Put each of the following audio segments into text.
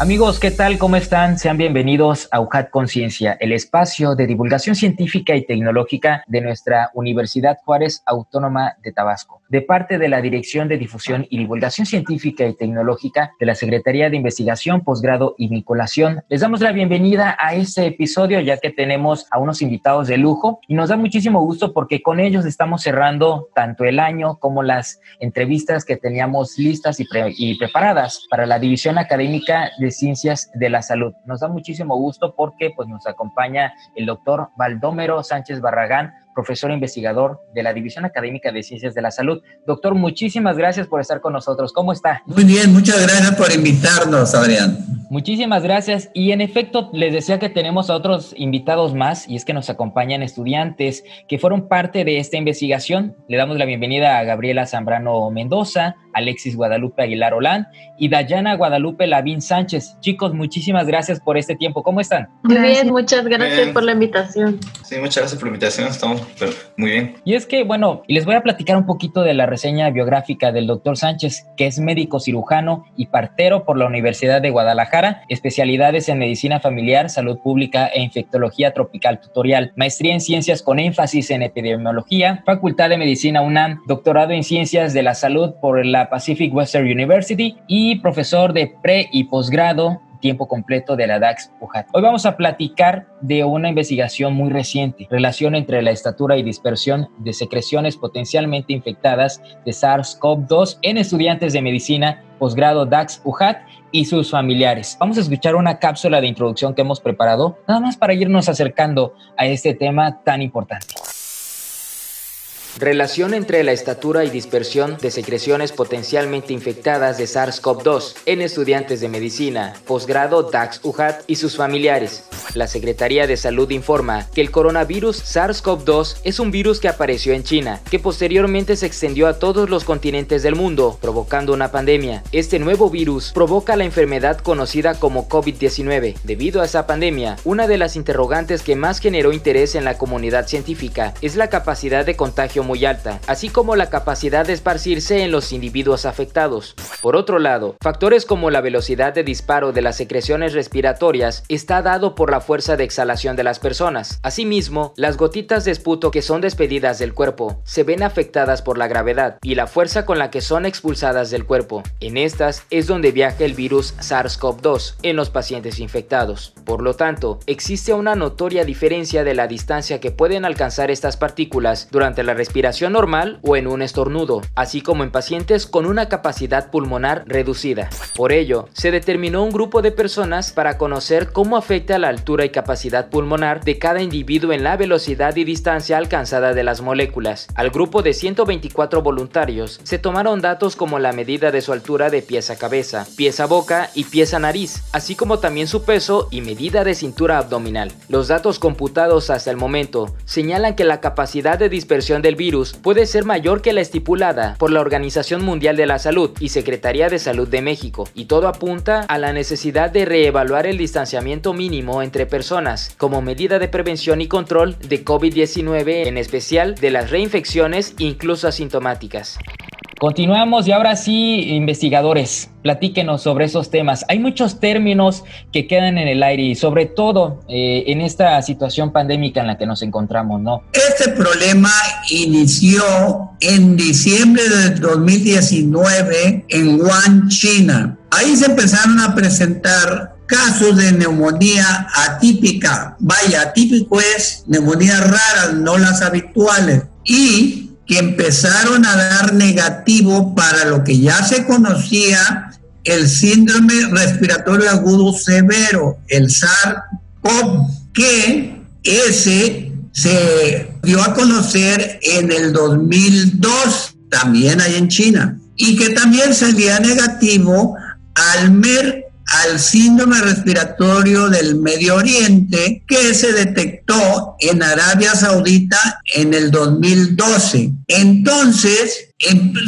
Amigos, ¿qué tal? ¿Cómo están? Sean bienvenidos a UJAT Conciencia, el espacio de divulgación científica y tecnológica de nuestra Universidad Juárez Autónoma de Tabasco. De parte de la Dirección de Difusión y Divulgación Científica y Tecnológica de la Secretaría de Investigación, Posgrado y Vinculación, les damos la bienvenida a este episodio ya que tenemos a unos invitados de lujo y nos da muchísimo gusto porque con ellos estamos cerrando tanto el año como las entrevistas que teníamos listas y, y preparadas para la División Académica de Ciencias de la Salud. Nos da muchísimo gusto porque pues, nos acompaña el doctor Baldomero Sánchez Barragán, profesor investigador de la División Académica de Ciencias de la Salud. Doctor, muchísimas gracias por estar con nosotros. ¿Cómo está? Muy bien, muchas gracias por invitarnos, Adrián. Muchísimas gracias. Y en efecto, les decía que tenemos a otros invitados más, y es que nos acompañan estudiantes que fueron parte de esta investigación. Le damos la bienvenida a Gabriela Zambrano Mendoza, Alexis Guadalupe Aguilar Olán y Dayana Guadalupe Lavín Sánchez. Chicos, muchísimas gracias por este tiempo. ¿Cómo están? Muy bien, muchas gracias por la invitación. Sí, muchas gracias por la invitación. Estamos muy bien. Y es que, bueno, les voy a platicar un poquito de la reseña biográfica del doctor Sánchez, que es médico cirujano y partero por la Universidad de Guadalajara especialidades en medicina familiar, salud pública e infectología tropical tutorial, maestría en ciencias con énfasis en epidemiología, facultad de medicina UNAM, doctorado en ciencias de la salud por la Pacific Western University y profesor de pre y posgrado tiempo completo de la DAX UJAT. Hoy vamos a platicar de una investigación muy reciente, relación entre la estatura y dispersión de secreciones potencialmente infectadas de SARS-CoV-2 en estudiantes de medicina posgrado DAX UJAT y sus familiares. Vamos a escuchar una cápsula de introducción que hemos preparado, nada más para irnos acercando a este tema tan importante. Relación entre la estatura y dispersión de secreciones potencialmente infectadas de SARS-CoV-2 en estudiantes de medicina, posgrado DAX-UJAT y sus familiares. La Secretaría de Salud informa que el coronavirus SARS-CoV-2 es un virus que apareció en China, que posteriormente se extendió a todos los continentes del mundo, provocando una pandemia. Este nuevo virus provoca la enfermedad conocida como COVID-19. Debido a esa pandemia, una de las interrogantes que más generó interés en la comunidad científica es la capacidad de contagio muy alta, así como la capacidad de esparcirse en los individuos afectados. Por otro lado, factores como la velocidad de disparo de las secreciones respiratorias está dado por la fuerza de exhalación de las personas. Asimismo, las gotitas de esputo que son despedidas del cuerpo se ven afectadas por la gravedad y la fuerza con la que son expulsadas del cuerpo. En estas es donde viaja el virus SARS-CoV-2 en los pacientes infectados. Por lo tanto, existe una notoria diferencia de la distancia que pueden alcanzar estas partículas durante la respiración respiración normal o en un estornudo, así como en pacientes con una capacidad pulmonar reducida. Por ello, se determinó un grupo de personas para conocer cómo afecta la altura y capacidad pulmonar de cada individuo en la velocidad y distancia alcanzada de las moléculas. Al grupo de 124 voluntarios se tomaron datos como la medida de su altura de pies a cabeza, pies a boca y pies a nariz, así como también su peso y medida de cintura abdominal. Los datos computados hasta el momento señalan que la capacidad de dispersión del virus puede ser mayor que la estipulada por la Organización Mundial de la Salud y Secretaría de Salud de México, y todo apunta a la necesidad de reevaluar el distanciamiento mínimo entre personas como medida de prevención y control de COVID-19, en especial de las reinfecciones incluso asintomáticas. Continuamos y ahora sí, investigadores, platíquenos sobre esos temas. Hay muchos términos que quedan en el aire y sobre todo eh, en esta situación pandémica en la que nos encontramos, ¿no? Este problema inició en diciembre del 2019 en Wuhan, China. Ahí se empezaron a presentar casos de neumonía atípica. Vaya, atípico es neumonías raras, no las habituales. Y que empezaron a dar negativo para lo que ya se conocía el síndrome respiratorio agudo severo, el SARS-CoV, que ese se dio a conocer en el 2002, también ahí en China, y que también salía negativo al, al síndrome respiratorio del Medio Oriente que se detectó en Arabia Saudita en el 2012. Entonces,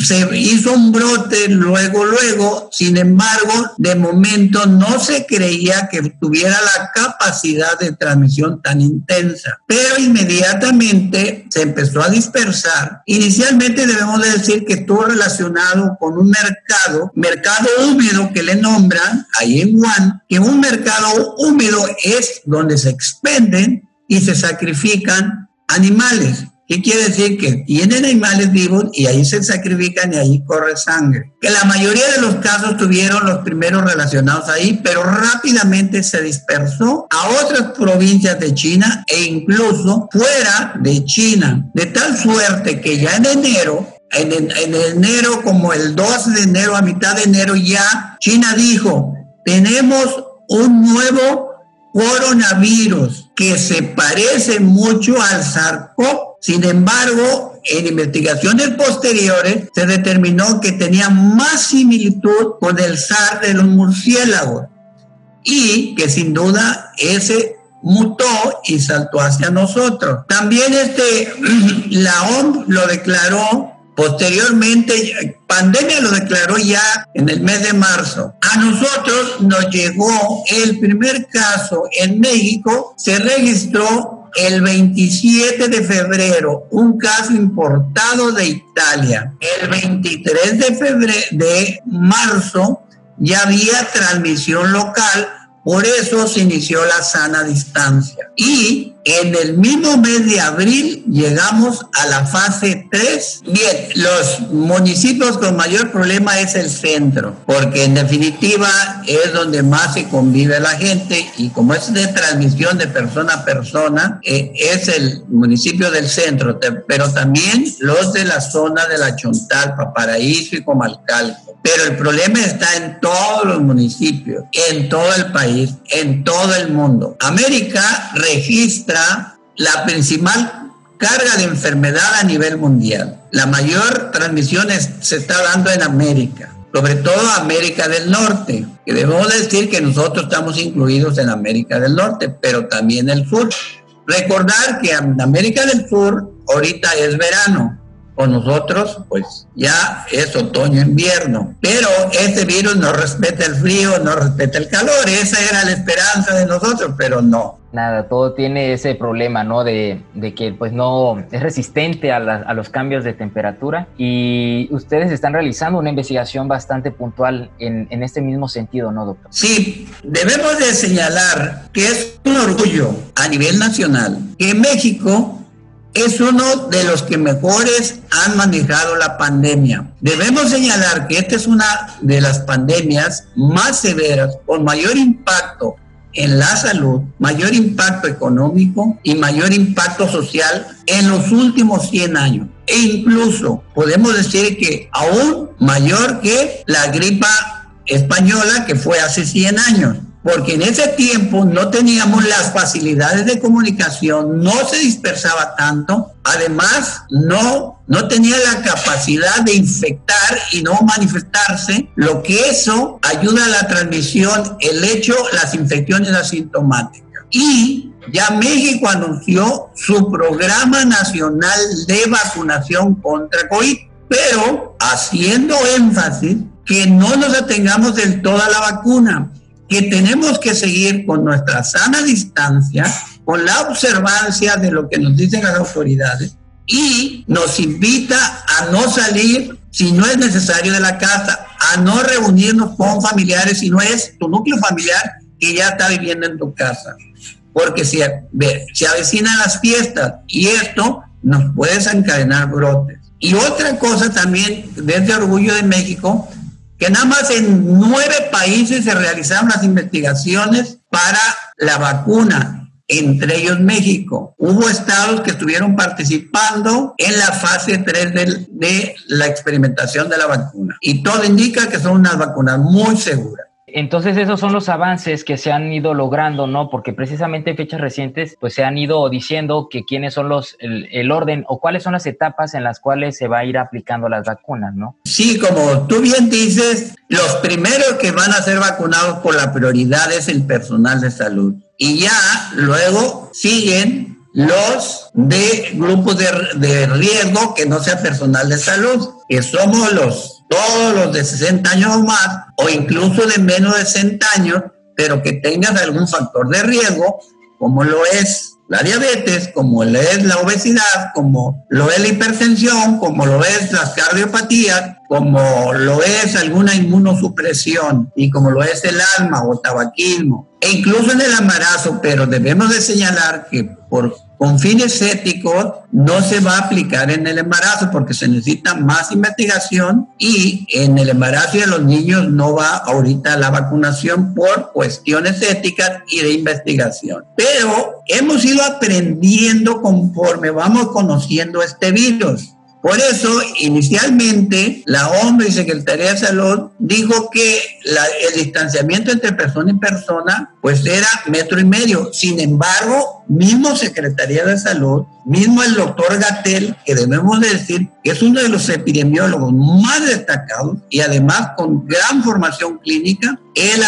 se hizo un brote luego, luego, sin embargo, de momento no se creía que tuviera la capacidad de transmisión tan intensa, pero inmediatamente se empezó a dispersar. Inicialmente debemos decir que estuvo relacionado con un mercado, mercado húmedo que le nombran ahí en Wuhan, que un mercado húmedo es donde se expenden y se sacrifican animales. ¿Qué quiere decir? Que tienen animales vivos y ahí se sacrifican y ahí corre sangre. Que la mayoría de los casos tuvieron los primeros relacionados ahí, pero rápidamente se dispersó a otras provincias de China e incluso fuera de China. De tal suerte que ya en enero en, en, enero, como el 12 de enero, a mitad de enero, ya China dijo, tenemos un nuevo coronavirus que se parece mucho al SARS-CoV sin embargo, en investigaciones posteriores se determinó que tenía más similitud con el SARS de los murciélagos y que sin duda ese mutó y saltó hacia nosotros. También este, la OMS lo declaró posteriormente, pandemia lo declaró ya en el mes de marzo. A nosotros nos llegó el primer caso en México, se registró el 27 de febrero, un caso importado de Italia. El 23 de febrero, de marzo, ya había transmisión local por eso se inició la sana distancia. Y en el mismo mes de abril llegamos a la fase 3. Bien, los municipios con mayor problema es el centro, porque en definitiva es donde más se convive la gente y como es de transmisión de persona a persona, eh, es el municipio del centro, pero también los de la zona de la Chontalpa, Paraíso y Comalcalco. Pero el problema está en todos los municipios, en todo el país, en todo el mundo. América registra la principal carga de enfermedad a nivel mundial. La mayor transmisión se está dando en América, sobre todo América del Norte, que debemos decir que nosotros estamos incluidos en América del Norte, pero también el sur. Recordar que en América del Sur ahorita es verano, con nosotros, pues ya es otoño-invierno. Pero este virus no respeta el frío, no respeta el calor. Esa era la esperanza de nosotros, pero no. Nada, todo tiene ese problema, ¿no? De, que pues no es resistente a, a, los cambios de temperatura y ustedes están realizando una investigación bastante puntual en, en este mismo sentido, ¿no, doctor? Sí, debemos de señalar que es un orgullo a nivel nacional que México es uno de los que mejores han manejado la pandemia. Debemos señalar que esta es una de las pandemias más severas, con mayor impacto en la salud, mayor impacto económico y mayor impacto social en los últimos 100 años. E incluso podemos decir que aún mayor que la gripa española que fue hace 100 años porque en ese tiempo no teníamos las facilidades de comunicación, no se dispersaba tanto, además no, no tenía la capacidad de infectar y no manifestarse, lo que eso ayuda a la transmisión, el hecho, las infecciones asintomáticas. Y ya México anunció su programa nacional de vacunación contra COVID, pero haciendo énfasis que no nos atengamos del todo a la vacuna, que tenemos que seguir con nuestra sana distancia, con la observancia de lo que nos dicen las autoridades y nos invita a no salir si no es necesario de la casa, a no reunirnos con familiares si no es tu núcleo familiar que ya está viviendo en tu casa. Porque si se avecinan las fiestas y esto nos puede desencadenar brotes. Y otra cosa también, desde Orgullo de México, que nada más en nueve países se realizaron las investigaciones para la vacuna, entre ellos México. Hubo estados que estuvieron participando en la fase 3 de, de la experimentación de la vacuna y todo indica que son unas vacunas muy seguras. Entonces esos son los avances que se han ido logrando, ¿no? Porque precisamente en fechas recientes pues se han ido diciendo que quiénes son los, el, orden o cuáles son las etapas en las cuales se va a ir aplicando las vacunas, ¿no? Sí, como tú bien dices, los primeros que van a ser vacunados por la prioridad es el personal de salud. Y ya luego siguen los de grupos de, de riesgo que no sea personal de salud, que somos los todos los de 60 años o más, o incluso de menos de 60 años, pero que tengas algún factor de riesgo, como lo es la diabetes, como lo es la obesidad, como lo es la hipertensión, como lo es las cardiopatías, como lo es alguna inmunosupresión y como lo es el alma o tabaquismo, e incluso en el embarazo, pero debemos de señalar que por con fines éticos no se va a aplicar en el embarazo porque se necesita más investigación y en el embarazo de los niños no va ahorita la vacunación por cuestiones éticas y de investigación. Pero hemos ido aprendiendo conforme vamos conociendo este virus. Por eso, inicialmente, la OMS y Secretaría de Salud dijo que el distanciamiento entre persona y persona, pues era metro y medio. Sin embargo, mismo Secretaría de Salud, mismo el doctor Gatel, que debemos decir que es uno de los epidemiólogos más destacados y además con gran formación clínica, él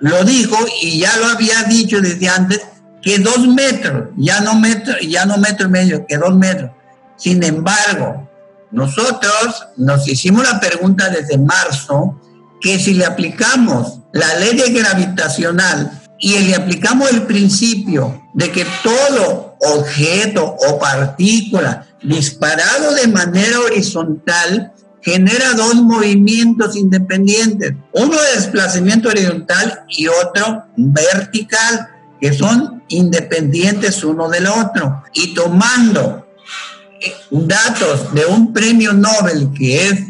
lo dijo y ya lo había dicho desde antes, que dos metros, ya no metro, ya no metro y medio, que dos metros. Sin embargo, nosotros nos hicimos la pregunta desde marzo que si le aplicamos la ley de gravitacional y le aplicamos el principio de que todo objeto o partícula disparado de manera horizontal genera dos movimientos independientes, uno de desplazamiento horizontal y otro vertical, que son independientes uno del otro. Y tomando datos de un premio Nobel que es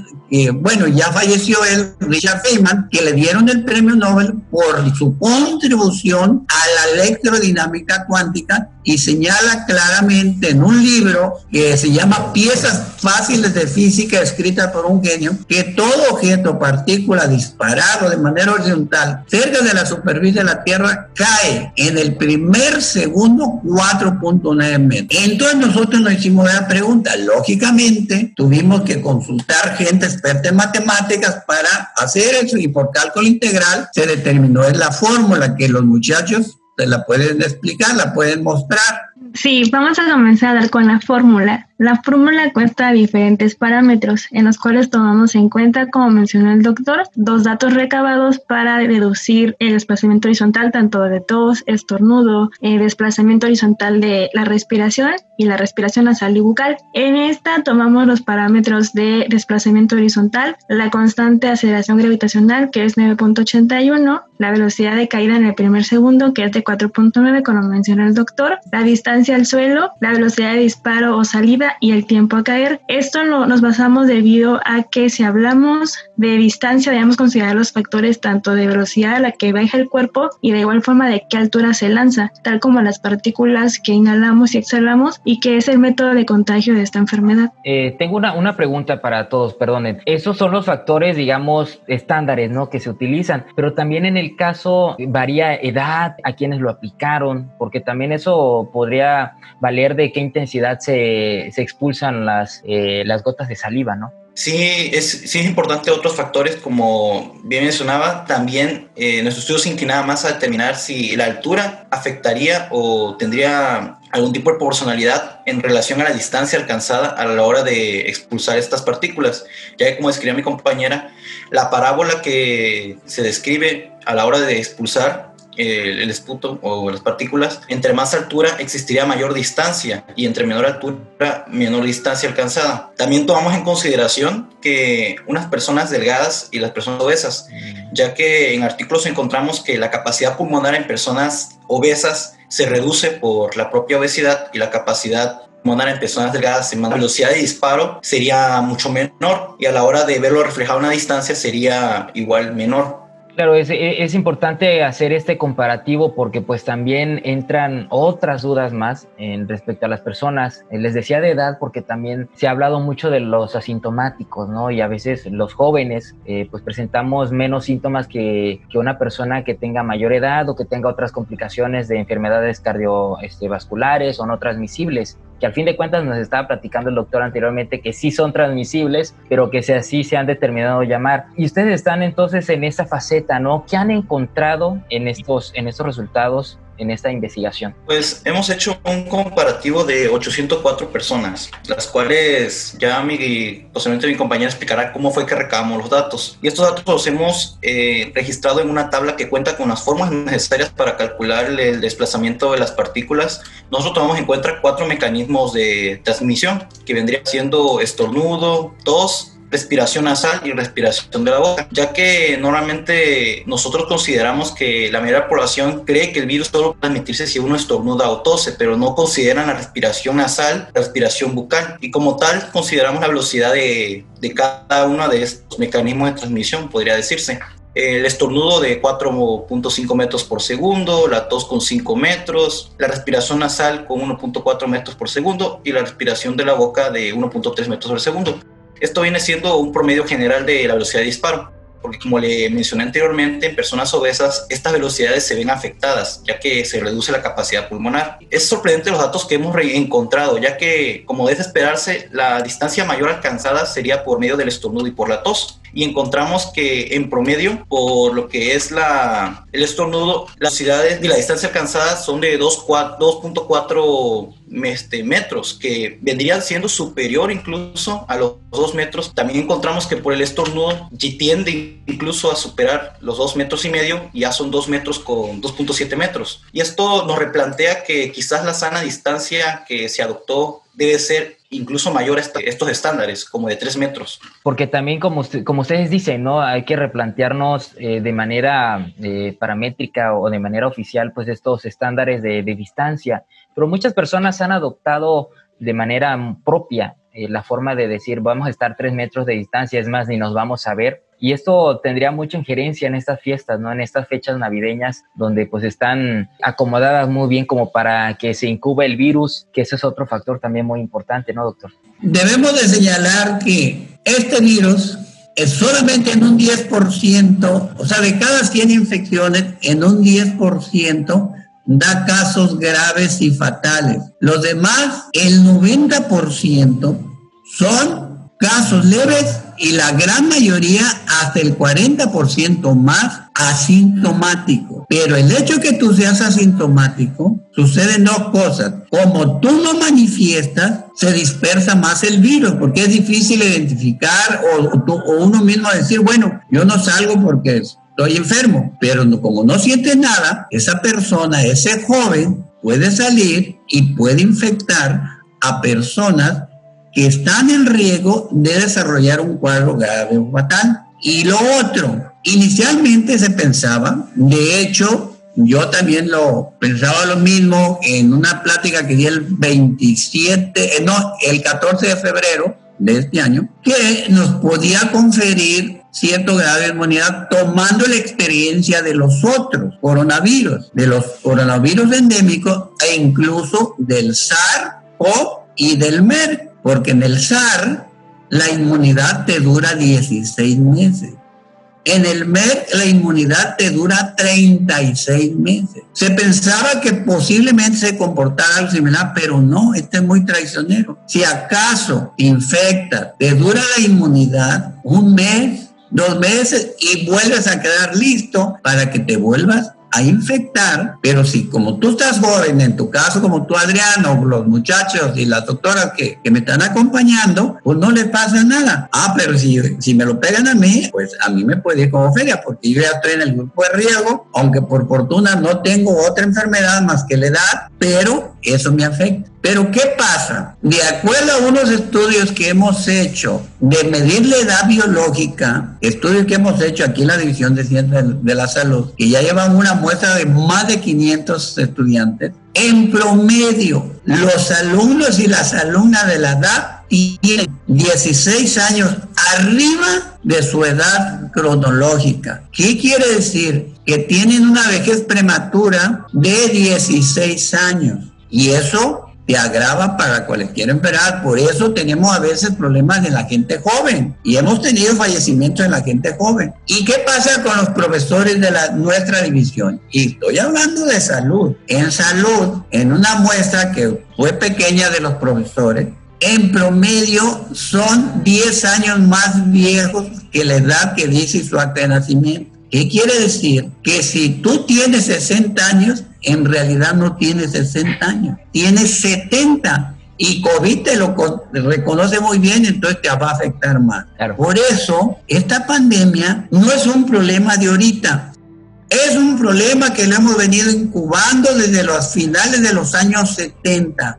bueno, ya falleció él, Richard Feynman, que le dieron el premio Nobel por su contribución a la electrodinámica cuántica y señala claramente en un libro que se llama Piezas fáciles de física escrita por un genio que todo objeto, partícula disparado de manera horizontal cerca de la superficie de la Tierra cae en el primer segundo 4.9 metros. Entonces nosotros nos hicimos la pregunta, lógicamente tuvimos que consultar gente experta en matemáticas para hacer eso y por cálculo integral se determinó en la fórmula que los muchachos se la pueden explicar, la pueden mostrar. Sí, vamos a comenzar con la fórmula. La fórmula cuesta diferentes parámetros en los cuales tomamos en cuenta, como mencionó el doctor, dos datos recabados para deducir el desplazamiento horizontal tanto de tos, estornudo, el desplazamiento horizontal de la respiración y la respiración nasal y bucal. En esta tomamos los parámetros de desplazamiento horizontal, la constante de aceleración gravitacional que es 9.81, la velocidad de caída en el primer segundo que es de 4.9 como mencionó el doctor, la distancia al suelo, la velocidad de disparo o salida y el tiempo a caer. Esto lo, nos basamos debido a que si hablamos de distancia debemos considerar los factores tanto de velocidad a la que baja el cuerpo y de igual forma de qué altura se lanza, tal como las partículas que inhalamos y exhalamos y que es el método de contagio de esta enfermedad. Eh, tengo una, una pregunta para todos, perdonen. Esos son los factores, digamos, estándares, ¿no? Que se utilizan, pero también en el caso varía edad, a quienes lo aplicaron, porque también eso podría valer de qué intensidad se, se expulsan las, eh, las gotas de saliva, ¿no? Sí es, sí es importante otros factores, como bien mencionaba, también eh, nuestro estudio se inclinaba más a determinar si la altura afectaría o tendría algún tipo de proporcionalidad en relación a la distancia alcanzada a la hora de expulsar estas partículas, ya que como describía mi compañera, la parábola que se describe a la hora de expulsar el, esputo o las partículas, entre más altura existiría mayor distancia y entre menor altura menor distancia alcanzada. También tomamos en consideración que unas personas delgadas y las personas obesas, mm. ya que en artículos encontramos que la capacidad pulmonar en personas obesas se reduce por la propia obesidad y la capacidad pulmonar en personas delgadas en más velocidad de disparo sería mucho menor y a la hora de verlo reflejado a una distancia sería igual menor. Claro, es, es, importante hacer este comparativo porque pues también entran otras dudas más en respecto a las personas. Les decía de edad porque también se ha hablado mucho de los asintomáticos, ¿no? Y a veces los jóvenes eh, pues presentamos menos síntomas que, que, una persona que tenga mayor edad o que tenga otras complicaciones de enfermedades cardiovasculares o no transmisibles que al fin de cuentas nos estaba platicando el doctor anteriormente que sí son transmisibles, pero que así se han determinado llamar. Y ustedes están entonces en esa faceta, ¿no? ¿Qué han encontrado en estos, en estos resultados en esta investigación? Pues hemos hecho un comparativo de 804 personas, las cuales ya mi, posiblemente mi compañera explicará cómo fue que recabamos los datos. Y estos datos los hemos eh, registrado en una tabla que cuenta con las formas necesarias para calcular el desplazamiento de las partículas. Nosotros tomamos en cuenta cuatro mecanismos de transmisión, que vendría siendo estornudo, tos, respiración nasal y respiración de la boca, ya que normalmente nosotros consideramos que la mayoría de la población cree que el virus solo puede transmitirse si uno estornuda o tose, pero no consideran la respiración nasal, la respiración bucal, y como tal consideramos la velocidad de, de cada uno de estos mecanismos de transmisión, podría decirse el estornudo de 4.5 metros por segundo, la tos con 5 metros, la respiración nasal con 1.4 metros por segundo y la respiración de la boca de 1.3 metros por segundo. Esto viene siendo un promedio general de la velocidad de disparo, porque como le mencioné anteriormente, en personas obesas estas velocidades se ven afectadas, ya que se reduce la capacidad pulmonar. Es sorprendente los datos que hemos encontrado, ya que, como debe esperarse, la distancia mayor alcanzada sería por medio del estornudo y por la tos y encontramos que en promedio, por lo que es la, el estornudo, las velocidades y la distancia alcanzada son de 2.4 este, metros, que vendrían siendo superior incluso a los 2 metros. También encontramos que por el estornudo tiende incluso a superar los 2 metros y medio, ya son 2 metros con 2.7 metros. Y esto nos replantea que quizás la sana distancia que se adoptó debe ser incluso mayor a estos estándares, como de tres metros. Porque también, como, como ustedes dicen, ¿no? Hay que replantearnos eh, de manera eh, paramétrica o de manera oficial, pues estos estándares de, de, distancia. Pero muchas personas han adoptado de manera propia eh, la forma de decir, vamos a estar tres metros de distancia, es más, ni nos vamos a ver. Y esto tendría mucha injerencia en estas fiestas, ¿no? En estas fechas navideñas donde pues están acomodadas muy bien como para que se incuba el virus, que ese es otro factor también muy importante, ¿no, doctor? Debemos de señalar que este virus es solamente en un 10%, o sea, de cada 100 infecciones, en un 10% da casos graves y fatales. Los demás, el 90% son casos leves y la gran mayoría, hasta el 40% más, asintomático. Pero el hecho que tú seas asintomático, suceden dos cosas. Como tú no manifiestas, se dispersa más el virus, porque es difícil identificar o, uno mismo decir, bueno, yo no salgo porque estoy enfermo, pero como no siente nada, esa persona, ese joven, puede salir y puede infectar a personas que están en riesgo de desarrollar un cuadro grave o fatal. Y lo otro, inicialmente se pensaba, de hecho, yo también lo pensaba lo mismo en una plática que di el 27, eh, no, el 14 de febrero de este año, que nos podía conferir cierto grado de inmunidad tomando la experiencia de los otros coronavirus, de los coronavirus endémicos e incluso del SARS-CoV y del MERS porque en el SAR la inmunidad te dura 16 meses. En el MER la inmunidad te dura 36 meses. Se pensaba que posiblemente se comportara algo similar, pero no, este es muy traicionero. Si acaso infecta, te dura la inmunidad un mes, dos meses y vuelves a quedar listo para que te vuelvas a infectar, pero si como tú estás joven, en tu caso como tú Adriano, los muchachos y las doctoras que, que me están acompañando, pues no le pasa nada. Ah, pero si, si me lo pegan a mí, pues a mí me puede ir como feria, porque yo ya estoy en el grupo de riesgo, aunque por fortuna no tengo otra enfermedad más que la edad, pero eso me afecta. Pero ¿qué pasa? De acuerdo a unos estudios que hemos hecho de medir la edad biológica, estudios que hemos hecho aquí en la División de Ciencias de la Salud, que ya llevan una muestra de más de 500 estudiantes, en promedio los alumnos y las alumnas de la edad tienen 16 años arriba de su edad cronológica. ¿Qué quiere decir? Que tienen una vejez prematura de 16 años. Y eso te agrava para cualquier enfermedad. Por eso tenemos a veces problemas en la gente joven y hemos tenido fallecimientos en la gente joven. ¿Y qué pasa con los profesores de la, nuestra división? Y estoy hablando de salud. En salud, en una muestra que fue pequeña de los profesores, en promedio son 10 años más viejos que la edad que dice su acta de nacimiento. ¿Qué quiere decir? Que si tú tienes 60 años, en realidad no tienes 60 años, tienes 70 y COVID te lo reconoce muy bien, entonces te va a afectar más. Por eso, esta pandemia no es un problema de ahorita, es un problema que lo hemos venido incubando desde los finales de los años 70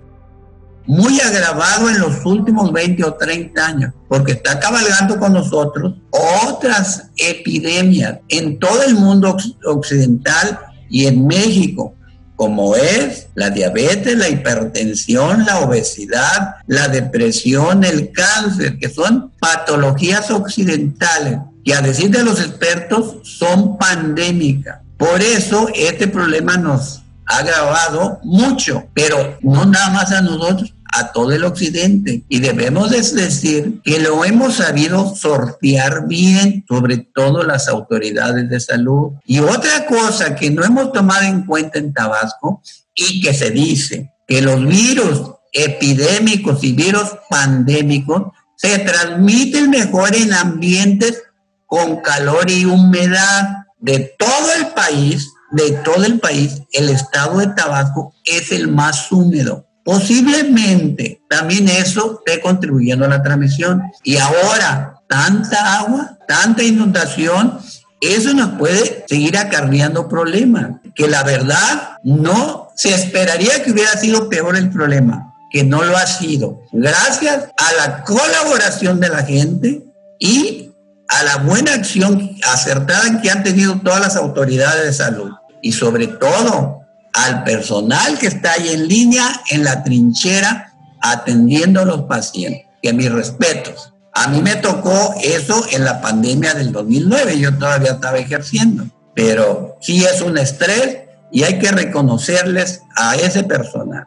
muy agravado en los últimos 20 o 30 años, porque está cabalgando con nosotros otras epidemias en todo el mundo occidental y en México, como es la diabetes, la hipertensión, la obesidad, la depresión, el cáncer, que son patologías occidentales que a decir de los expertos son pandémicas. Por eso este problema nos ha agravado mucho, pero no nada más a nosotros, a todo el occidente. Y debemos decir que lo hemos sabido sortear bien, sobre todo las autoridades de salud. Y otra cosa que no hemos tomado en cuenta en Tabasco y que se dice que los virus epidémicos y virus pandémicos se transmiten mejor en ambientes con calor y humedad de todo el país de todo el país, el estado de Tabasco es el más húmedo. Posiblemente también eso esté contribuyendo a la transmisión. Y ahora, tanta agua, tanta inundación, eso nos puede seguir acarreando problemas. Que la verdad no se esperaría que hubiera sido peor el problema, que no lo ha sido. Gracias a la colaboración de la gente y a la buena acción acertada que han tenido todas las autoridades de salud y sobre todo al personal que está ahí en línea, en la trinchera, atendiendo a los pacientes. Que mis respetos. A mí me tocó eso en la pandemia del 2009, yo todavía estaba ejerciendo, pero sí es un estrés y hay que reconocerles a ese personal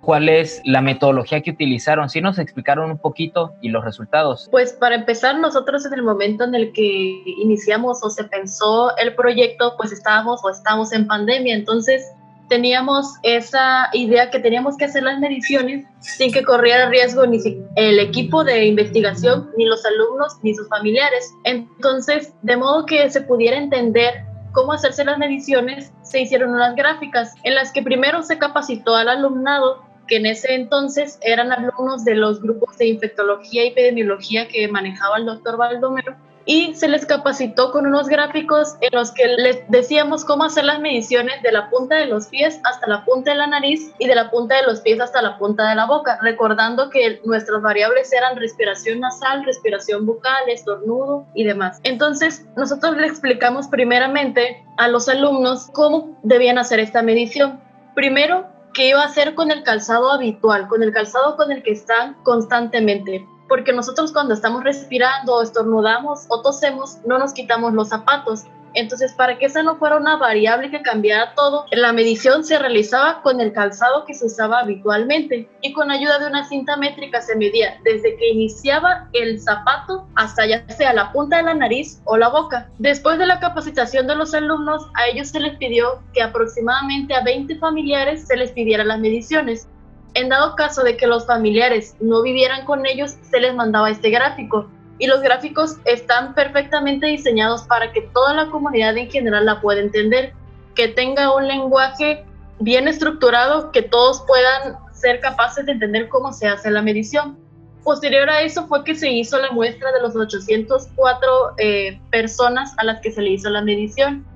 cuál es la metodología que utilizaron. Si nos explicaron un poquito y los resultados. Pues para empezar, nosotros en el momento en el que iniciamos o se pensó el proyecto, pues estábamos o estamos en pandemia, entonces teníamos esa idea que teníamos que hacer las mediciones sin que corriera riesgo ni el equipo de investigación, ni los alumnos, ni sus familiares. Entonces, de modo que se pudiera entender cómo hacerse las mediciones, se hicieron unas gráficas en las que primero se capacitó al alumnado que en ese entonces eran alumnos de los grupos de infectología y epidemiología que manejaba el doctor Baldomero y se les capacitó con unos gráficos en los que les decíamos cómo hacer las mediciones de la punta de los pies hasta la punta de la nariz y de la punta de los pies hasta la punta de la boca, recordando que nuestras variables eran respiración nasal, respiración bucal, estornudo y demás. Entonces, nosotros le explicamos primeramente a los alumnos cómo debían hacer esta medición. Primero, qué iba a hacer con el calzado habitual, con el calzado con el que están constantemente. Porque nosotros cuando estamos respirando, estornudamos o tosemos, no nos quitamos los zapatos. Entonces, para que esa no fuera una variable que cambiara todo, la medición se realizaba con el calzado que se usaba habitualmente y con ayuda de una cinta métrica se medía desde que iniciaba el zapato hasta ya sea la punta de la nariz o la boca. Después de la capacitación de los alumnos, a ellos se les pidió que aproximadamente a 20 familiares se les pidiera las mediciones. En dado caso de que los familiares no vivieran con ellos, se les mandaba este gráfico y los gráficos están perfectamente diseñados para que toda la comunidad en general la pueda entender, que tenga un lenguaje bien estructurado, que todos puedan ser capaces de entender cómo se hace la medición. Posterior a eso fue que se hizo la muestra de los 804 eh, personas a las que se le hizo la medición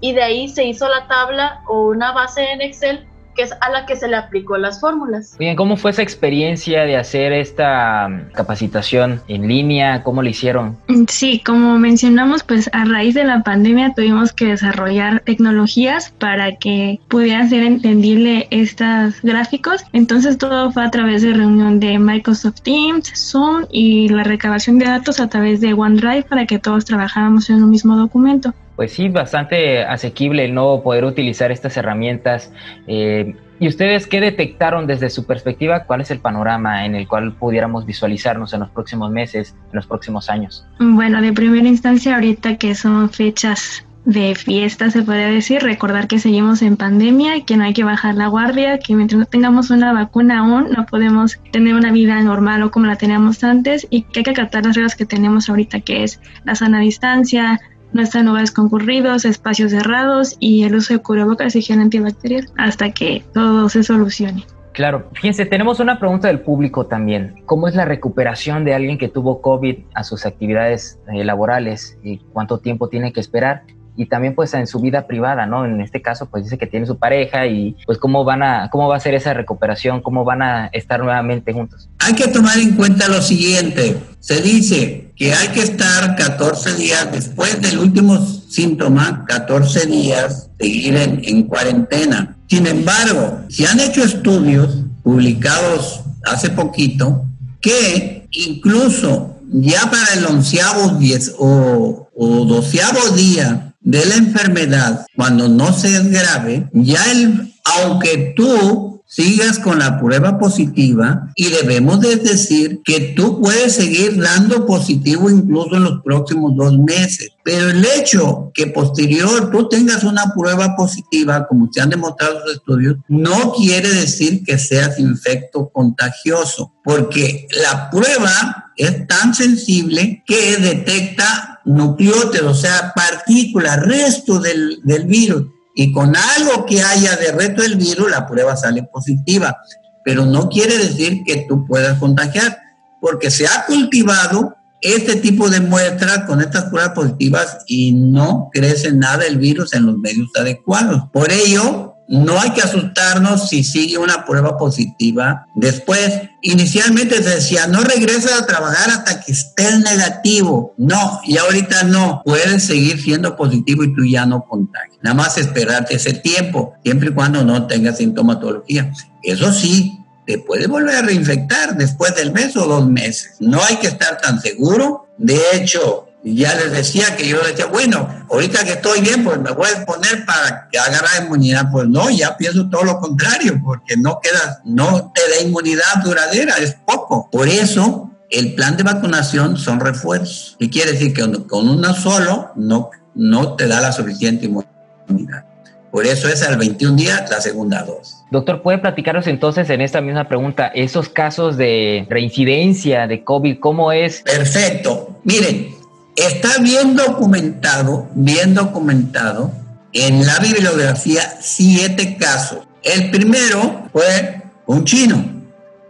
y de ahí se hizo la tabla o una base en Excel que es a la que se le aplicó las fórmulas. Bien, ¿cómo fue esa experiencia de hacer esta mm, capacitación en línea? ¿Cómo lo hicieron? Sí, como mencionamos, pues a raíz de la pandemia tuvimos que desarrollar tecnologías para que pudieran ser entendible estos gráficos. Entonces todo fue a través de reunión de Microsoft Teams, Zoom y la recabación de datos a través de OneDrive para que todos trabajáramos en un mismo documento pues sí, bastante asequible el no poder utilizar estas herramientas. Eh, ¿Y ustedes qué detectaron desde su perspectiva? ¿Cuál es el panorama en el cual pudiéramos visualizarnos en los próximos meses, en los próximos años? Bueno, de primera instancia, ahorita que son fechas de fiesta, se podría decir, recordar que seguimos en pandemia, que no hay que bajar la guardia, que mientras no tengamos una vacuna aún no podemos tener una vida normal o como la teníamos antes y que hay que acatar las reglas que tenemos ahorita, que es la sana distancia, no están lugares concurridos, espacios cerrados y el uso de cubrebocas y gel antibacterial hasta que todo se solucione. Claro, fíjense, tenemos una pregunta del público también. ¿Cómo es la recuperación de alguien que tuvo COVID a sus actividades eh, laborales y cuánto tiempo tiene que esperar? Y también pues en su vida privada, ¿no? En este caso pues dice que tiene su pareja y pues cómo van a cómo va a ser esa recuperación, cómo van a estar nuevamente juntos. Hay que tomar en cuenta lo siguiente, se dice que hay que estar 14 días después del último síntoma, 14 días seguir en, en cuarentena. Sin embargo, se han hecho estudios publicados hace poquito que incluso ya para el onceavo diez, o, o doceavo día de la enfermedad, cuando no sea grave, ya el, aunque tú sigas con la prueba positiva y debemos de decir que tú puedes seguir dando positivo incluso en los próximos dos meses. Pero el hecho que posterior tú tengas una prueba positiva, como se han demostrado los estudios, no quiere decir que seas infecto contagioso, porque la prueba es tan sensible que detecta nucleótidos, o sea, partículas, resto del, del virus y con algo que haya de reto del virus, la prueba sale positiva. Pero no quiere decir que tú puedas contagiar, porque se ha cultivado este tipo de muestras con estas pruebas positivas y no crece nada el virus en los medios adecuados. Por ello, no hay que asustarnos si sigue una prueba positiva. Después, inicialmente se decía, no regresas a trabajar hasta que estés negativo. No, y ahorita no. Puedes seguir siendo positivo y tú ya no contagias. Nada más esperarte ese tiempo, siempre y cuando no tengas sintomatología. Eso sí, te puede volver a reinfectar después del mes o dos meses. No hay que estar tan seguro. De hecho, y ya les decía que yo decía, bueno, ahorita que estoy bien, pues me voy a poner para que agarre inmunidad. Pues no, ya pienso todo lo contrario, porque no queda, no te da inmunidad duradera, es poco. Por eso, el plan de vacunación son refuerzos. ¿Qué quiere decir? Que con uno solo no, no te da la suficiente inmunidad. Por eso es al 21 días la segunda dosis. Doctor, ¿puede platicarnos entonces en esta misma pregunta esos casos de reincidencia de COVID? ¿Cómo es? Perfecto. Miren, Está bien documentado, bien documentado en la bibliografía siete casos. El primero fue un chino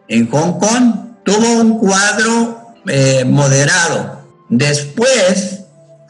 en Hong Kong, tuvo un cuadro eh, moderado. Después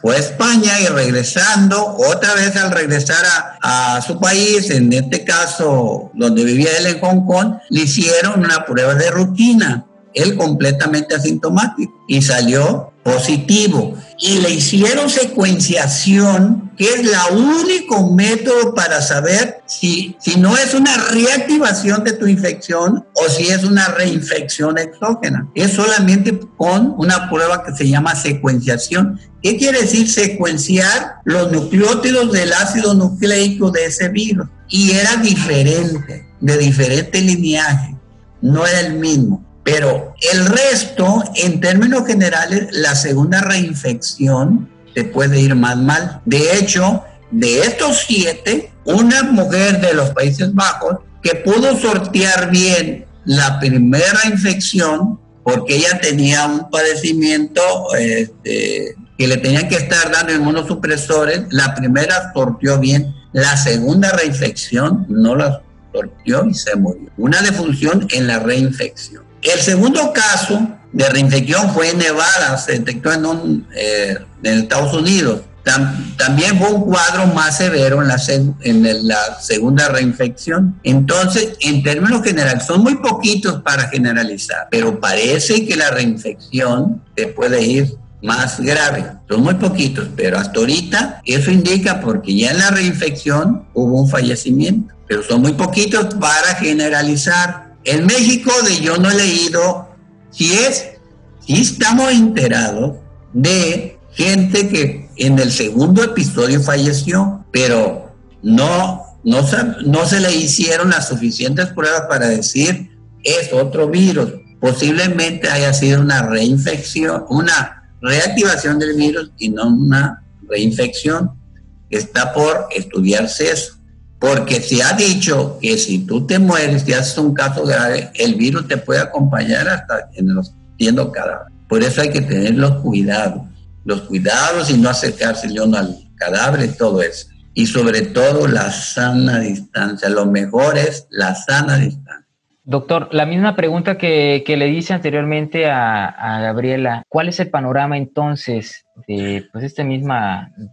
fue a España y regresando, otra vez al regresar a, a, su país, en este caso donde vivía él en Hong Kong, le hicieron una prueba de rutina, él completamente asintomático y salió positivo y le hicieron secuenciación, que es el único método para saber si, si no es una reactivación de tu infección o si es una reinfección exógena. Es solamente con una prueba que se llama secuenciación. ¿Qué quiere decir secuenciar los nucleótidos del ácido nucleico de ese virus? Y era diferente, de diferente lineaje, no era el mismo. Pero el resto, en términos generales, la segunda reinfección te puede ir más mal. De hecho, de estos siete, una mujer de los Países Bajos que pudo sortear bien la primera infección, porque ella tenía un padecimiento este, que le tenían que estar dando inmunosupresores, la primera sorteó bien, la segunda reinfección no la sorteó y se murió. Una defunción en la reinfección. El segundo caso de reinfección fue en Nevada, se detectó en, un, eh, en Estados Unidos. también fue un cuadro más severo en la, en la segunda reinfección. Entonces, en términos generales, son muy poquitos para generalizar, pero parece que la reinfección te puede ir más grave. Son muy poquitos, pero hasta ahorita eso indica porque ya en la reinfección hubo un fallecimiento, pero son muy poquitos para generalizar. En México de yo no he leído si es, si estamos enterados de gente que en el segundo episodio falleció, pero no, no, se, no se le hicieron las suficientes pruebas para decir es otro virus. Posiblemente haya sido una reinfección, una reactivación del virus y no una reinfección. Está por estudiarse eso. Porque se ha dicho que si tú te mueres y haces un caso grave, el virus te puede acompañar hasta en los siendo cadáver. Por eso hay que tener los cuidados los cuidados y no acercarse yo al cadáver y todo eso. Y sobre todo la sana distancia. Lo mejor es la sana distancia. Doctor, la misma pregunta que, le hice anteriormente a, Gabriela, ¿cuál es el panorama entonces de pues, este mismo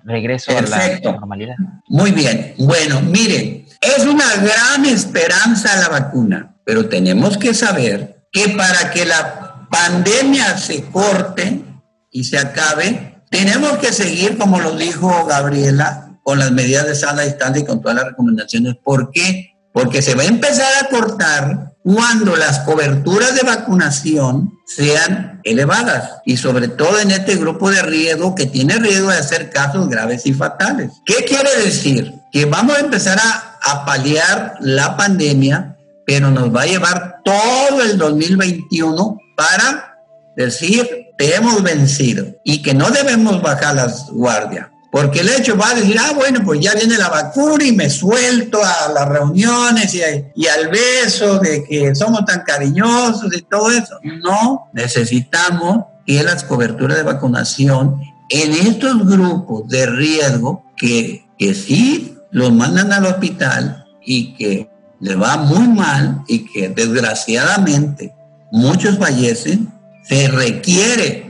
regreso a la normalidad? Muy bien, bueno, miren, es una gran esperanza la vacuna, pero tenemos que saber que para que la pandemia se corte, y se acabe, tenemos que seguir, como lo dijo Gabriela, con las medidas de sana distancia y con todas las recomendaciones. ¿Por qué? Porque se va a empezar a cortar cuando las coberturas de vacunación sean elevadas y sobre todo en este grupo de riesgo que tiene riesgo de hacer casos graves y fatales. ¿Qué quiere decir? Que vamos a empezar a, a paliar la pandemia, pero nos va a llevar todo el 2021 para decir te hemos vencido y que no debemos bajar las guardias. Porque el hecho va a decir, ah, bueno, pues ya viene la vacuna y me suelto a las reuniones y, al beso de que somos tan cariñosos y todo eso. No, necesitamos que las coberturas de vacunación en estos grupos de riesgo que, que sí los mandan al hospital y que les va muy mal y que desgraciadamente muchos fallecen, se requiere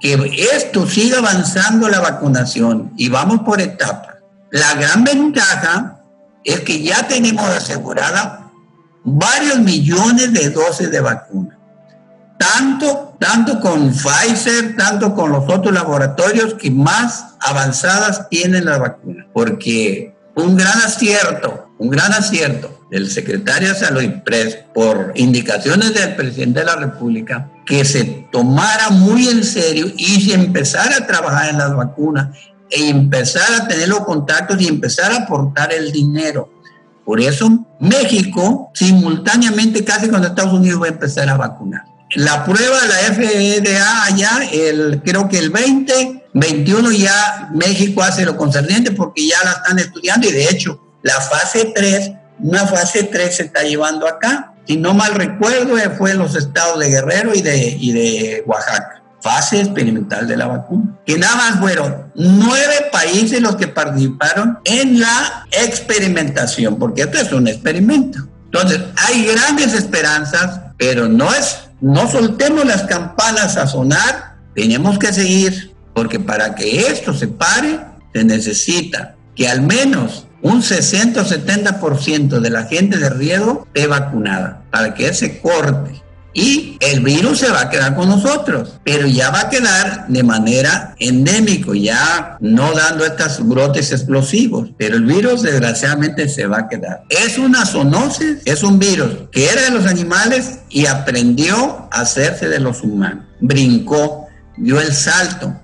que esto siga avanzando la vacunación y vamos por etapas. La gran ventaja es que ya tenemos asegurada varios millones de dosis de vacuna. Tanto, tanto con Pfizer, tanto con los otros laboratorios que más avanzadas tienen la vacuna. Porque un gran acierto, un gran acierto del secretario de Salud por indicaciones del presidente de la República, que se tomara muy en serio y se empezara a trabajar en las vacunas e empezar a tener los contactos y empezar a aportar el dinero. Por eso México simultáneamente casi con Estados Unidos va a empezar a vacunar. La prueba de la FDA allá, el, creo que el 20, 21 ya México hace lo concerniente porque ya la están estudiando y de hecho la fase 3 una fase 3 se está llevando acá. Si no mal recuerdo, fue en los estados de Guerrero y de, y de Oaxaca. Fase experimental de la vacuna. Que nada más fueron nueve países los que participaron en la experimentación, porque esto es un experimento. Entonces, hay grandes esperanzas, pero no es, no soltemos las campanas a sonar, tenemos que seguir, porque para que esto se pare, se necesita que al menos un 60 o 70% de la gente de riesgo esté vacunada para que se corte. Y el virus se va a quedar con nosotros, pero ya va a quedar de manera endémico, ya no dando estos brotes explosivos, pero el virus desgraciadamente se va a quedar. Es una zoonosis, es un virus que era de los animales y aprendió a hacerse de los humanos. Brincó, dio el salto.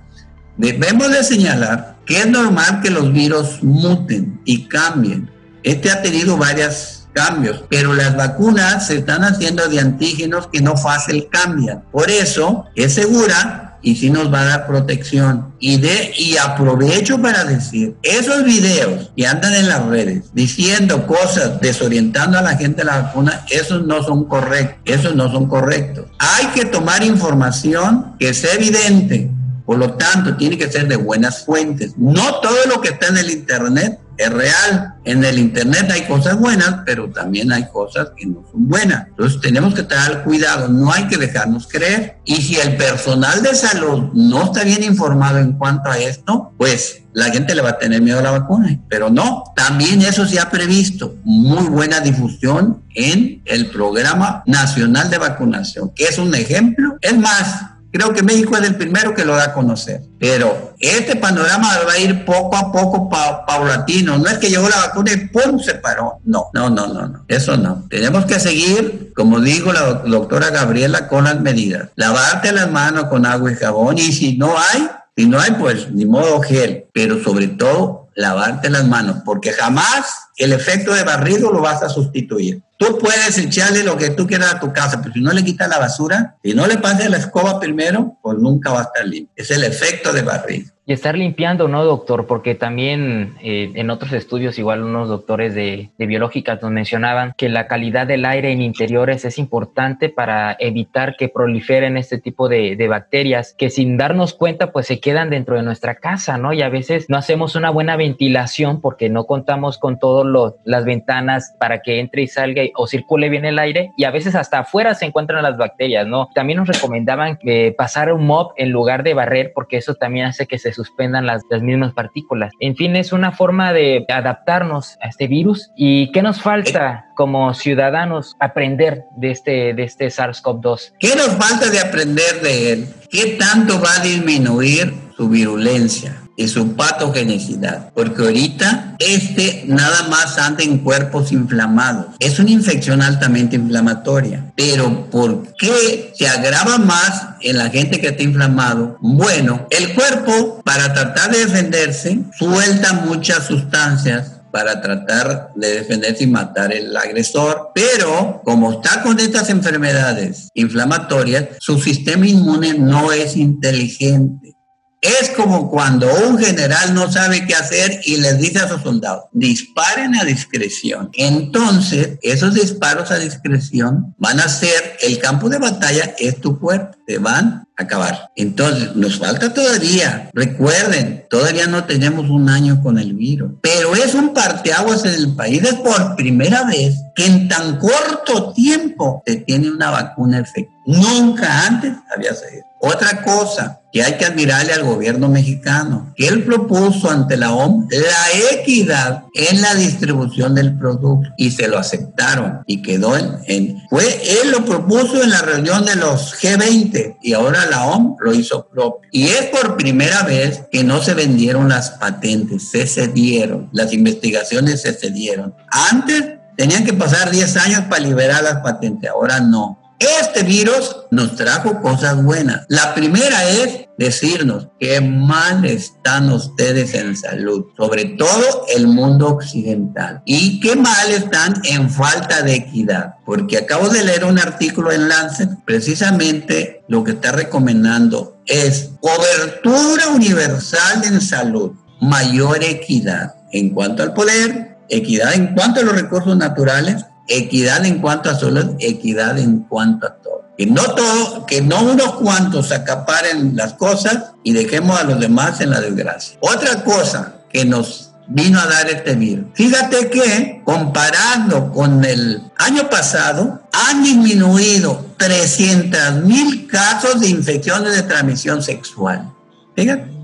Debemos de señalar que es normal que los virus muten y cambien. Este ha tenido varios cambios, pero las vacunas se están haciendo de antígenos que no fácil cambian. Por eso es segura y sí nos va a dar protección. Y, de, y aprovecho para decir, esos videos que andan en las redes diciendo cosas, desorientando a la gente de la vacuna, esos no son correctos, esos no son correctos. Hay que tomar información que sea evidente por lo tanto, tiene que ser de buenas fuentes. No todo lo que está en el Internet es real. En el Internet hay cosas buenas, pero también hay cosas que no son buenas. Entonces tenemos que tener cuidado, no hay que dejarnos creer. Y si el personal de salud no está bien informado en cuanto a esto, pues la gente le va a tener miedo a la vacuna. Pero no, también eso se ha previsto. Muy buena difusión en el Programa Nacional de Vacunación, que es un ejemplo. Es más, Creo que México es el primero que lo da a conocer. Pero este panorama va a ir poco a poco paulatino. No es que llegó la vacuna y ¡pum! se paró. No, no, no, no, no. Eso no. Tenemos que seguir, como dijo la doctora Gabriela, con las medidas. Lavarte las manos con agua y jabón. Y si no hay, si no hay, pues ni modo gel. Pero sobre todo, lavarte las manos. Porque jamás el efecto de barrido lo vas a sustituir. Tú puedes echarle lo que tú quieras a tu casa, pero si no le quitas la basura, si no le pasas la escoba primero, pues nunca va a estar limpio. Es el efecto de barrido. Y estar limpiando, ¿no, doctor? Porque también eh, en otros estudios, igual unos doctores de, de biológicas nos mencionaban que la calidad del aire en interiores es importante para evitar que proliferen este tipo de, de, bacterias que sin darnos cuenta pues se quedan dentro de nuestra casa, ¿no? Y a veces no hacemos una buena ventilación porque no contamos con todas las ventanas para que entre y salga o circule bien el aire y a veces hasta afuera se encuentran las bacterias, ¿no? También nos recomendaban eh, pasar un mop en lugar de barrer porque eso también hace que se suspendan las, las mismas partículas. En fin, es una forma de adaptarnos a este virus. ¿Y qué nos falta como ciudadanos aprender de este, de este SARS-CoV-2? ¿Qué nos falta de aprender de él? ¿Qué tanto va a disminuir su virulencia? Y su patogenicidad, porque ahorita este nada más anda en cuerpos inflamados. Es una infección altamente inflamatoria, pero ¿por qué se agrava más en la gente que está inflamado? Bueno, el cuerpo para tratar de defenderse suelta muchas sustancias para tratar de defenderse y matar el agresor, pero como está con estas enfermedades inflamatorias, su sistema inmune no es inteligente. Es como cuando un general no sabe qué hacer y les dice a sus soldados, disparen a discreción. Entonces, esos disparos a discreción van a ser, el campo de batalla es tu cuerpo, te van a acabar. Entonces, nos falta todavía, recuerden, todavía no tenemos un año con el virus, pero es un parteaguas en el país, es por primera vez que en tan corto tiempo se tiene una vacuna efectiva. Nunca antes había sido. Otra cosa que hay que admirarle al gobierno mexicano, que él propuso ante la OMS la equidad en la distribución del producto y se lo aceptaron y quedó en, fue él lo propuso en la reunión de los G20 y ahora la OMS lo hizo propio. Y es por primera vez que no se vendieron las patentes, se cedieron, las investigaciones se cedieron. Antes tenían que pasar 10 años para liberar las patentes, ahora no. Este virus nos trajo cosas buenas. La primera es decirnos qué mal están ustedes en salud, sobre todo el mundo occidental, y qué mal están en falta de equidad, porque acabo de leer un artículo en Lancet, precisamente lo que está recomendando es cobertura universal en salud, mayor equidad en cuanto al poder, equidad en cuanto a los recursos naturales equidad en cuanto a salud, equidad en cuanto a todo. Que no todo, que no unos cuantos acaparen las cosas y dejemos a los demás en la desgracia. Otra cosa que nos vino a dar este virus. Fíjate que comparando con el año pasado, han disminuido 300 mil casos de infecciones de transmisión sexual. Fíjate.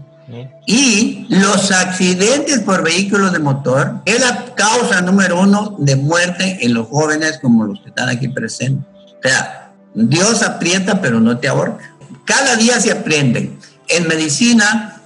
Y los accidentes por vehículos de motor es la causa número uno de muerte en los jóvenes como los que están aquí presentes. O sea, Dios aprieta pero no te ahorca. Cada día se aprende. En medicina,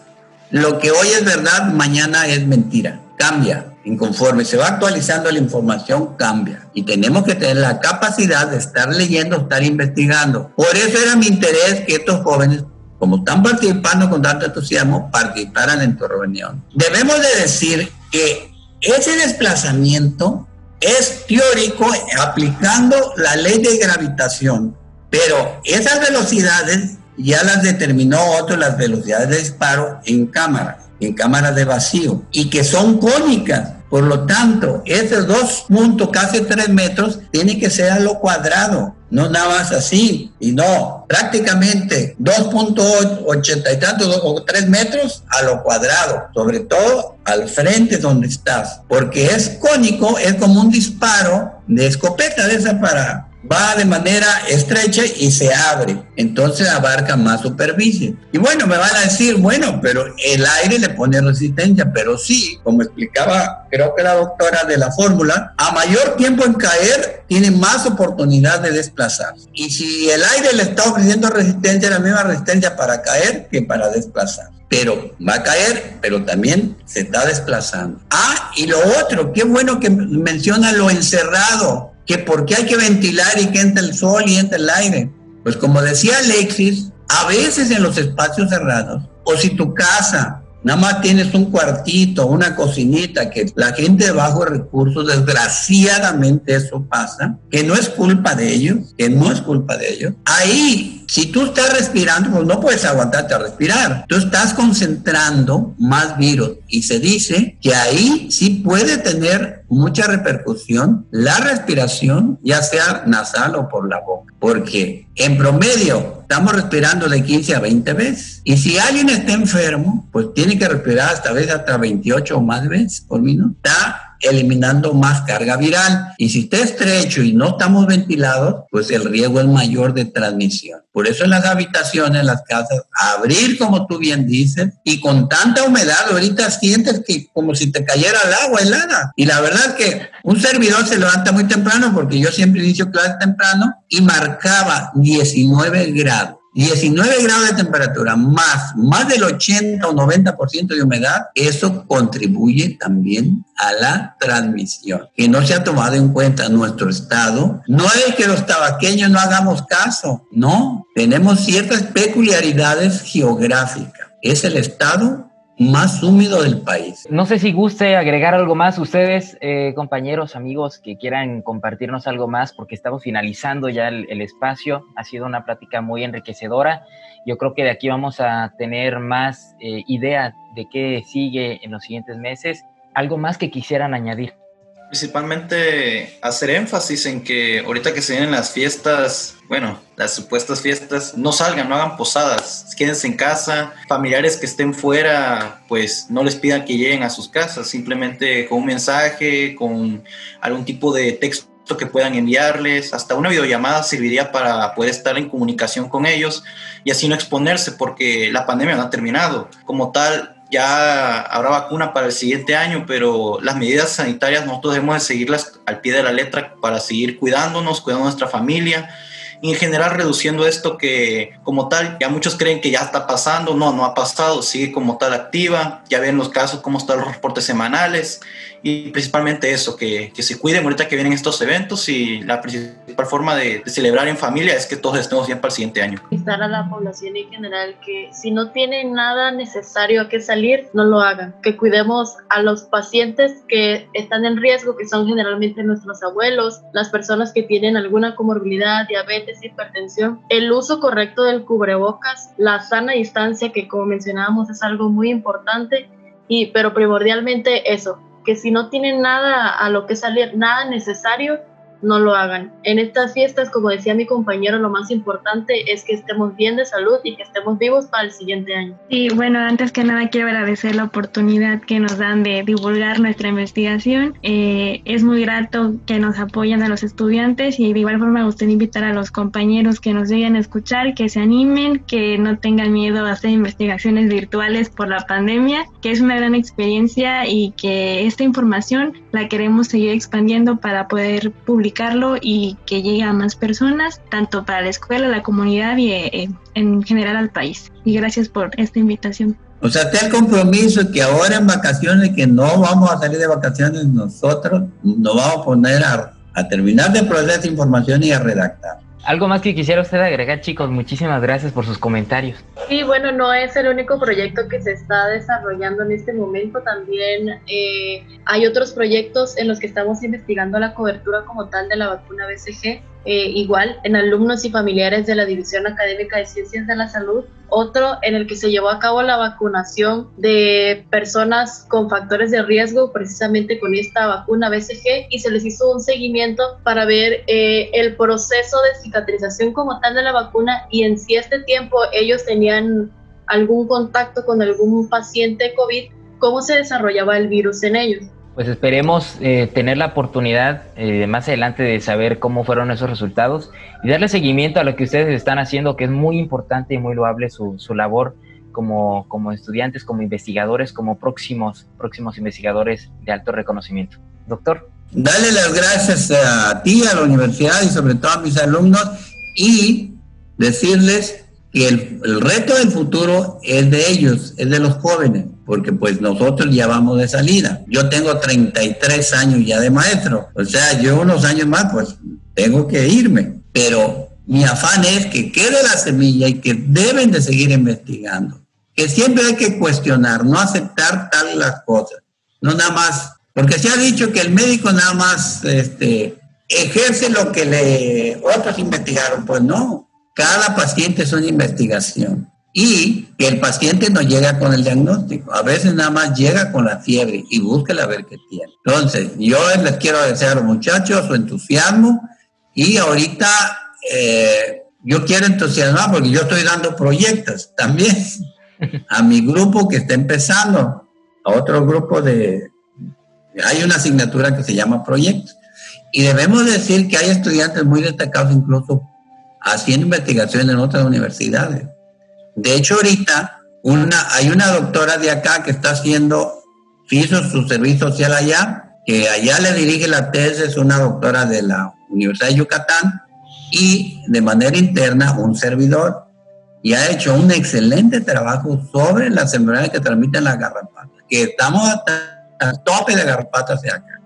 lo que hoy es verdad, mañana es mentira. Cambia. Inconforme se va actualizando la información, cambia. Y tenemos que tener la capacidad de estar leyendo, estar investigando. Por eso era mi interés que estos jóvenes como están participando con tanto entusiasmo, participaran en tu reunión. Debemos de decir que ese desplazamiento es teórico aplicando la ley de gravitación, pero esas velocidades ya las determinó otro las velocidades de disparo en cámaras, en cámaras de vacío, y que son cónicas. Por lo tanto, esos dos puntos, casi tres metros, tiene que ser a lo cuadrado no nada más así, y no, prácticamente 2.80 y tantos o 3 metros a lo cuadrado, sobre todo al frente donde estás, porque es cónico, es como un disparo de escopeta de esa para va de manera estrecha y se abre, entonces abarca más superficie. Y bueno, me van a decir, bueno, pero el aire le pone resistencia, pero sí, como explicaba creo que la doctora de la fórmula, a mayor tiempo en caer, tiene más oportunidad de desplazarse. Y si el aire le está ofreciendo resistencia, la misma resistencia para caer que para desplazar pero va a caer, pero también se está desplazando. Ah, y lo otro, qué bueno que menciona lo encerrado que por qué hay que ventilar y que entre el sol y entre el aire. Pues como decía Alexis, a veces en los espacios cerrados, o si tu casa nada más tienes un cuartito, una cocinita, que la gente de bajos recursos, desgraciadamente eso pasa, que no es culpa de ellos, que no es culpa de ellos. Ahí, si tú estás respirando, pues no puedes aguantarte a respirar. Tú estás concentrando más virus y se dice que ahí sí puede tener mucha repercusión la respiración, ya sea nasal o por la boca, porque en promedio estamos respirando de 15 a 20 veces. Y si alguien está enfermo, pues tiene que respirar hasta vez hasta 28 o más veces por minuto. Está eliminando más carga viral. Y si está estrecho y no estamos ventilados, pues el riesgo es mayor de transmisión. Por eso en las habitaciones, las casas, abrir como tú bien dices, y con tanta humedad, ahorita sientes que como si te cayera el agua helada. Y la verdad es que un servidor se levanta muy temprano, porque yo siempre inicio clases temprano, y marcaba 19 grados. 19 grados de temperatura más más del 80 o 90% de humedad, eso contribuye también a la transmisión, que no se ha tomado en cuenta nuestro estado. No es que los tabaqueños no hagamos caso, no, tenemos ciertas peculiaridades geográficas. Es el estado más húmedo del país. No sé si guste agregar algo más ustedes, eh, compañeros, amigos, que quieran compartirnos algo más, porque estamos finalizando ya el, espacio. Ha sido una plática muy enriquecedora. Yo creo que de aquí vamos a tener más eh, idea de qué sigue en los siguientes meses. ¿Algo más que quisieran añadir? Principalmente hacer énfasis en que ahorita que se vienen las fiestas, bueno, las supuestas fiestas, no salgan, no hagan posadas, quédense en casa, familiares que estén fuera, pues no les pidan que lleguen a sus casas, simplemente con un mensaje, con algún tipo de texto que puedan enviarles, hasta una videollamada serviría para poder estar en comunicación con ellos y así no exponerse porque la pandemia no ha terminado. Como tal, ya habrá vacuna para el siguiente año, pero las medidas sanitarias nosotros debemos de seguirlas al pie de la letra para seguir cuidándonos, cuidando a nuestra familia y en general reduciendo esto que como tal, ya muchos creen que ya está pasando, no, no ha pasado, sigue como tal activa, ya ven los casos, cómo están los reportes semanales y principalmente eso, que, que, se cuiden ahorita que vienen estos eventos y la principal forma de, celebrar en familia es que todos estemos bien para el siguiente año. Estar a la población en general que si no tienen nada necesario a que salir, no lo hagan, que cuidemos a los pacientes que están en riesgo, que son generalmente nuestros abuelos, las personas que tienen alguna comorbilidad, diabetes, hipertensión, el uso correcto del cubrebocas, la sana distancia que como mencionábamos es algo muy importante y pero primordialmente eso, que si no tienen nada a lo que salir, nada necesario, no lo hagan. En estas fiestas, como decía mi compañero, lo más importante es que estemos bien de salud y que estemos vivos para el siguiente año. Y bueno, antes que nada quiero agradecer la oportunidad que nos dan de divulgar nuestra investigación. Eh, es muy grato que nos apoyen a los estudiantes y de igual forma gustaría invitar a los compañeros que nos lleguen a escuchar, que se animen, que no tengan miedo a hacer investigaciones virtuales por la pandemia, que es una gran experiencia y que esta información la queremos seguir expandiendo para poder publicar y que llegue a más personas, tanto para la escuela, la comunidad y eh, en general al país. Y gracias por esta invitación. O sea, está el compromiso que ahora en vacaciones, que no vamos a salir de vacaciones nosotros, nos vamos a poner a, a terminar de procesar información y a redactar. ¿Algo más que quisiera usted agregar, chicos? Muchísimas gracias por sus comentarios. Sí, bueno, no es el único proyecto que se está desarrollando en este momento. También eh, hay otros proyectos en los que estamos investigando la cobertura como tal de la vacuna BCG eh, igual en alumnos y familiares de la División Académica de Ciencias de la Salud, otro en el que se llevó a cabo la vacunación de personas con factores de riesgo, precisamente con esta vacuna BCG, y se les hizo un seguimiento para ver eh, el proceso de cicatrización como tal de la vacuna y en si este tiempo ellos tenían algún contacto con algún paciente COVID, cómo se desarrollaba el virus en ellos pues esperemos eh, tener la oportunidad eh, más adelante de saber cómo fueron esos resultados y darle seguimiento a lo que ustedes están haciendo, que es muy importante y muy loable su, su labor como, como estudiantes, como investigadores, como próximos, próximos investigadores de alto reconocimiento. Doctor. Dale las gracias a ti, a la universidad y sobre todo a mis alumnos y decirles que el, el reto del futuro es de ellos, es de los jóvenes porque pues nosotros ya vamos de salida. Yo tengo 33 años ya de maestro, o sea, yo unos años más pues tengo que irme, pero mi afán es que quede la semilla y que deben de seguir investigando, que siempre hay que cuestionar, no aceptar tal las cosas, no nada más, porque se ha dicho que el médico nada más este, ejerce lo que le otros investigaron, pues no, cada paciente es una investigación y que el paciente no llega con el diagnóstico. A veces nada más llega con la fiebre y búsquela a ver qué tiene. Entonces, yo les quiero agradecer a los muchachos su entusiasmo y ahorita eh, yo quiero entusiasmar porque yo estoy dando proyectos también a mi grupo que está empezando, a otro grupo de... Hay una asignatura que se llama proyectos. Y debemos decir que hay estudiantes muy destacados incluso haciendo investigación en otras universidades. De hecho, ahorita una, hay una doctora de acá que está haciendo, hizo su servicio social allá, que allá le dirige la tesis, es una doctora de la Universidad de Yucatán, y de manera interna un servidor, y ha hecho un excelente trabajo sobre las enfermedades que transmiten las garrapatas, que estamos al tope de garrapatas de acá.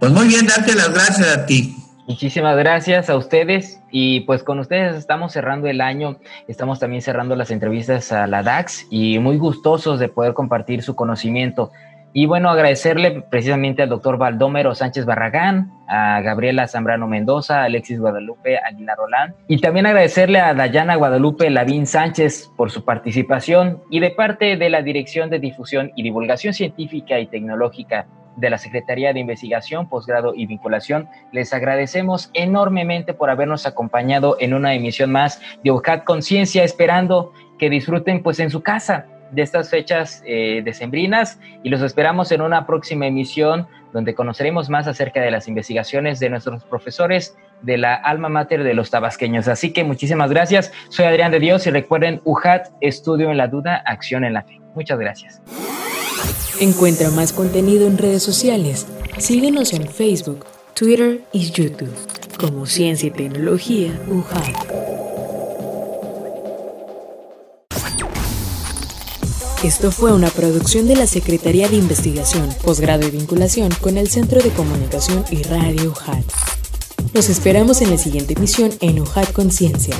Pues muy bien, darte las gracias a ti. Muchísimas gracias a ustedes y pues con ustedes estamos cerrando el año, estamos también cerrando las entrevistas a la DAX y muy gustosos de poder compartir su conocimiento. Y bueno, agradecerle precisamente al doctor Valdómero Sánchez Barragán, a Gabriela Zambrano Mendoza, a Alexis Guadalupe Aguilar Rolán y también agradecerle a Dayana Guadalupe Lavín Sánchez por su participación y de parte de la Dirección de Difusión y Divulgación Científica y Tecnológica de la Secretaría de Investigación, Posgrado y Vinculación. Les agradecemos enormemente por habernos acompañado en una emisión más de UJAT Conciencia, esperando que disfruten pues en su casa de estas fechas eh, decembrinas y los esperamos en una próxima emisión donde conoceremos más acerca de las investigaciones de nuestros profesores de la alma mater de los tabasqueños. Así que muchísimas gracias. Soy Adrián de Dios y recuerden UJAT, estudio en la duda, acción en la fe. Muchas gracias. Encuentra más contenido en redes sociales. Síguenos en Facebook, Twitter y YouTube como Ciencia y Tecnología UJAT. Esto fue una producción de la Secretaría de Investigación, Posgrado y Vinculación con el Centro de Comunicación y Radio UJAT. Nos esperamos en la siguiente emisión en UJAT Conciencia.